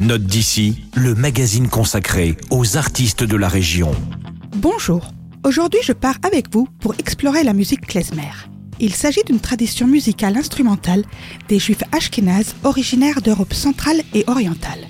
Note d'ici, le magazine consacré aux artistes de la région. Bonjour. Aujourd'hui, je pars avec vous pour explorer la musique klezmer. Il s'agit d'une tradition musicale instrumentale des juifs ashkénazes originaires d'Europe centrale et orientale.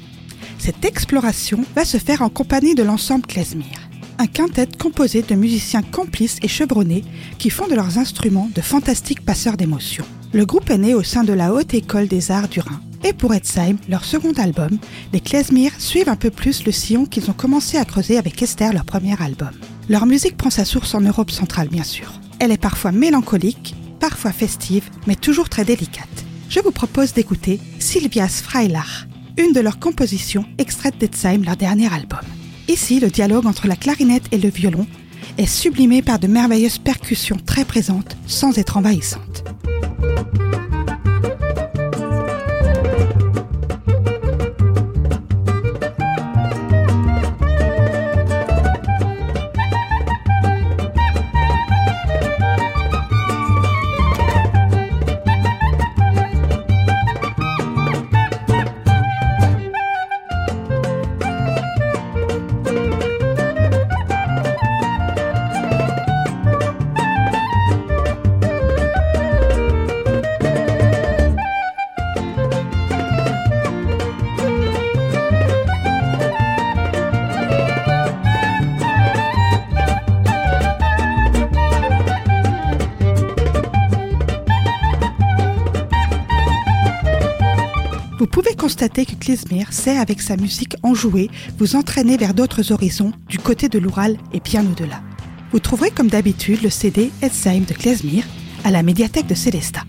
Cette exploration va se faire en compagnie de l'ensemble klezmer, un quintet composé de musiciens complices et chevronnés qui font de leurs instruments de fantastiques passeurs d'émotions. Le groupe est né au sein de la Haute École des Arts du Rhin. Et pour Edsheim, leur second album, les Klezmer suivent un peu plus le sillon qu'ils ont commencé à creuser avec Esther, leur premier album. Leur musique prend sa source en Europe centrale, bien sûr. Elle est parfois mélancolique, parfois festive, mais toujours très délicate. Je vous propose d'écouter Sylvias Freilach, une de leurs compositions extraites d'Edsheim, leur dernier album. Ici, le dialogue entre la clarinette et le violon est sublimé par de merveilleuses percussions très présentes sans être envahissantes. Vous pouvez constater que Klezmer sait avec sa musique enjouée vous entraîner vers d'autres horizons du côté de l'Oural et bien au-delà. Vous trouverez comme d'habitude le CD Edsheim de Klezmer à la médiathèque de Célestat.